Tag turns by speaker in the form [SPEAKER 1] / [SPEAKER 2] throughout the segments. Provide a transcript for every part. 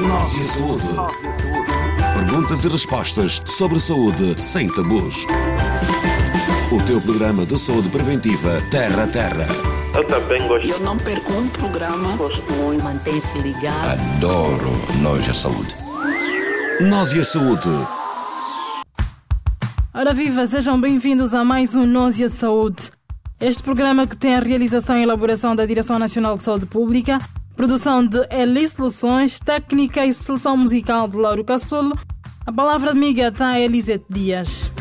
[SPEAKER 1] Nós e a saúde. Perguntas e respostas sobre saúde sem tabus. O teu programa de saúde preventiva Terra a Terra.
[SPEAKER 2] Eu também gosto.
[SPEAKER 3] Eu não perco um programa.
[SPEAKER 4] Gosto muito.
[SPEAKER 3] Mantém-se ligado.
[SPEAKER 1] Adoro Nós e a saúde. Nós e a saúde.
[SPEAKER 5] Ora viva, sejam bem-vindos a mais um Nós e a Saúde. Este programa que tem a realização e elaboração da Direção Nacional de Saúde Pública, produção de Elis Soluções, técnica e seleção musical de Lauro Caçulo, a palavra amiga está a Elisete Dias.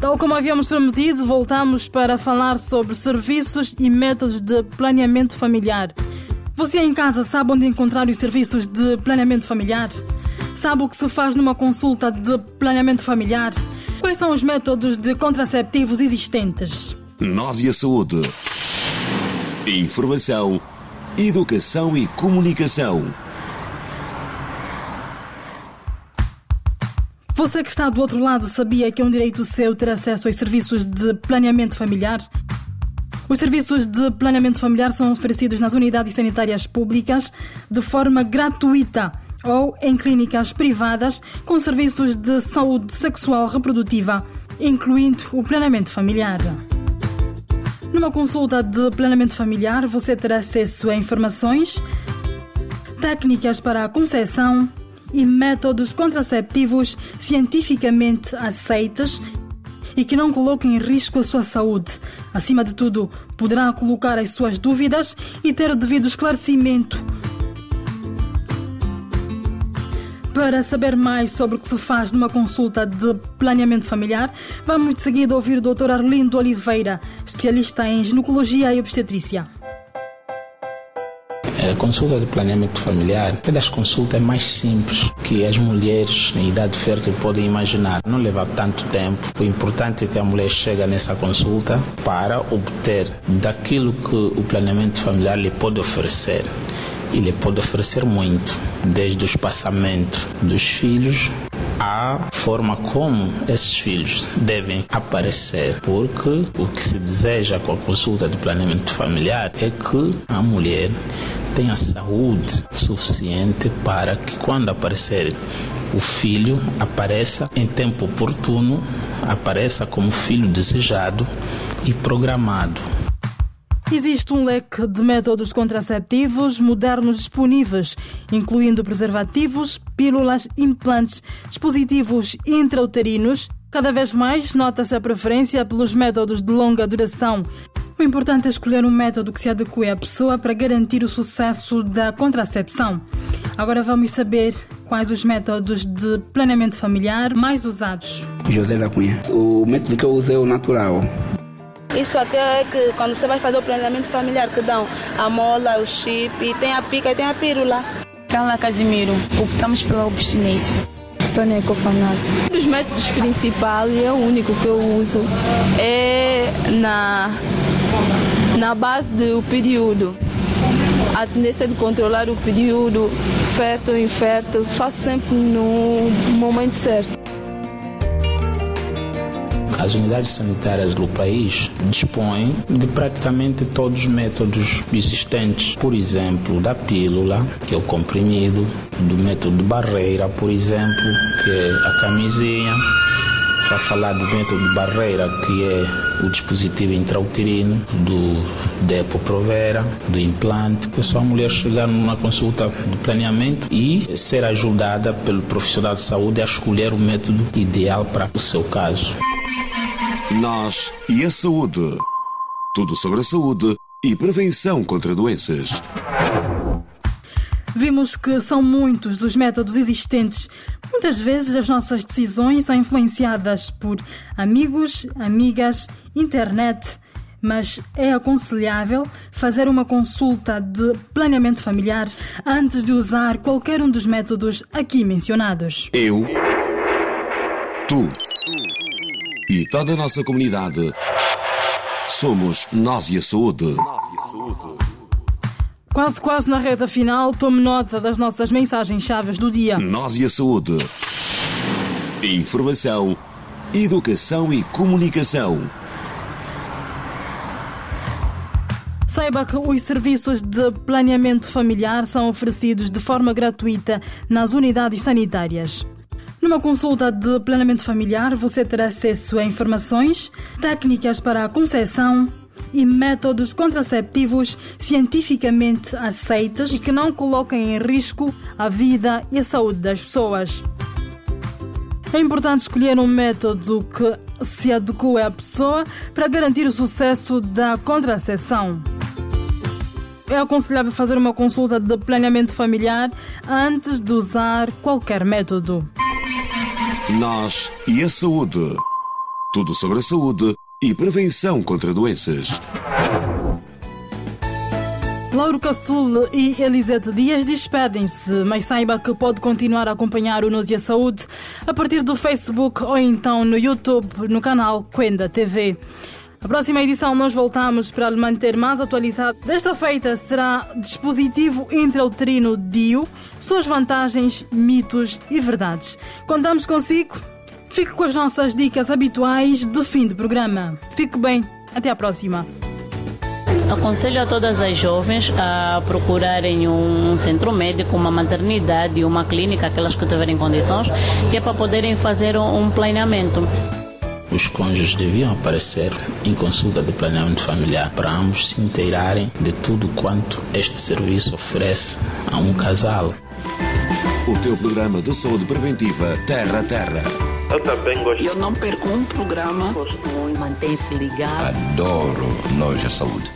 [SPEAKER 5] Tal como havíamos prometido, voltamos para falar sobre serviços e métodos de planeamento familiar. Você em casa sabe onde encontrar os serviços de planeamento familiar? Sabe o que se faz numa consulta de planeamento familiar? Quais são os métodos de contraceptivos existentes?
[SPEAKER 1] Nós e a saúde. Informação, educação e comunicação.
[SPEAKER 5] Você que está do outro lado sabia que é um direito seu ter acesso aos serviços de planeamento familiar? Os serviços de planeamento familiar são oferecidos nas unidades sanitárias públicas de forma gratuita ou em clínicas privadas com serviços de saúde sexual reprodutiva, incluindo o planeamento familiar. Numa consulta de planeamento familiar, você terá acesso a informações, técnicas para a concepção e métodos contraceptivos cientificamente aceitos e que não coloquem em risco a sua saúde. Acima de tudo, poderá colocar as suas dúvidas e ter o devido esclarecimento. Para saber mais sobre o que se faz numa consulta de planeamento familiar, vamos de seguida ouvir o Dr. Arlindo Oliveira, especialista em ginecologia e obstetrícia.
[SPEAKER 6] A consulta de planeamento familiar é das consultas mais simples que as mulheres em idade fértil podem imaginar. Não leva tanto tempo. O importante é que a mulher chega nessa consulta para obter daquilo que o planeamento familiar lhe pode oferecer. E lhe pode oferecer muito, desde o espaçamento dos filhos a forma como esses filhos devem aparecer, porque o que se deseja com a consulta de planeamento familiar é que a mulher tenha saúde suficiente para que quando aparecer o filho apareça em tempo oportuno, apareça como filho desejado e programado.
[SPEAKER 5] Existe um leque de métodos contraceptivos modernos disponíveis, incluindo preservativos, pílulas, implantes, dispositivos intrauterinos. Cada vez mais nota-se a preferência pelos métodos de longa duração. O importante é escolher um método que se adeque à pessoa para garantir o sucesso da contracepção. Agora vamos saber quais os métodos de planeamento familiar mais usados.
[SPEAKER 7] José da Cunha. O método que eu usei é o natural.
[SPEAKER 8] Isso até é que quando você vai fazer o planeamento familiar que dão a mola, o chip, e tem a pica e tem a pílula.
[SPEAKER 9] Carla Casimiro, optamos pela abstinência.
[SPEAKER 10] Sônia Cofanassi.
[SPEAKER 11] Um dos métodos principais e é o único que eu uso é na, na base do período. A tendência de controlar o período fértil ou infértil, faço sempre no momento certo.
[SPEAKER 6] As unidades sanitárias do país dispõem de praticamente todos os métodos existentes. Por exemplo, da pílula, que é o comprimido, do método barreira, por exemplo, que é a camisinha. Já falar do método barreira, que é o dispositivo intrauterino, do Depo-Provera, do implante. É só a mulher chegar numa consulta de planeamento e ser ajudada pelo profissional de saúde a escolher o método ideal para o seu caso.
[SPEAKER 1] Nós e a saúde. Tudo sobre a saúde e prevenção contra doenças.
[SPEAKER 5] Vimos que são muitos os métodos existentes. Muitas vezes as nossas decisões são influenciadas por amigos, amigas, internet. Mas é aconselhável fazer uma consulta de planeamento familiar antes de usar qualquer um dos métodos aqui mencionados.
[SPEAKER 1] Eu, tu e toda a nossa comunidade somos nós e a saúde.
[SPEAKER 5] Quase, quase na reta final, tome nota das nossas mensagens-chave do dia.
[SPEAKER 1] Nós e a saúde. Informação, educação e comunicação.
[SPEAKER 5] Saiba que os serviços de planeamento familiar são oferecidos de forma gratuita nas unidades sanitárias. Numa consulta de planeamento familiar, você terá acesso a informações, técnicas para a concepção e métodos contraceptivos cientificamente aceitos e que não coloquem em risco a vida e a saúde das pessoas. É importante escolher um método que se adeque à pessoa para garantir o sucesso da contracepção. É aconselhável fazer uma consulta de planeamento familiar antes de usar qualquer método.
[SPEAKER 1] Nós e a saúde. Tudo sobre a saúde e prevenção contra doenças.
[SPEAKER 5] Lauro Caçul e Elisete Dias despedem-se, mas saiba que pode continuar a acompanhar o Nos e a Saúde a partir do Facebook ou então no YouTube, no canal Quenda TV. A próxima edição nós voltamos para lhe manter mais atualizado. Desta feita será dispositivo intrauterino DIU, suas vantagens, mitos e verdades. Contamos consigo? Fique com as nossas dicas habituais de fim de programa. Fique bem, até à próxima.
[SPEAKER 2] Aconselho a todas as jovens a procurarem um centro médico, uma maternidade, uma clínica, aquelas que tiverem condições, que é para poderem fazer um planeamento.
[SPEAKER 6] Os cônjuges deviam aparecer em consulta de planeamento familiar para ambos se inteirarem de tudo quanto este serviço oferece a um casal.
[SPEAKER 1] O teu programa de saúde preventiva Terra a Terra.
[SPEAKER 4] Eu também gosto.
[SPEAKER 3] Eu não perco um programa. Gosto muito. Mantém-se ligado.
[SPEAKER 12] Adoro Nós a Saúde.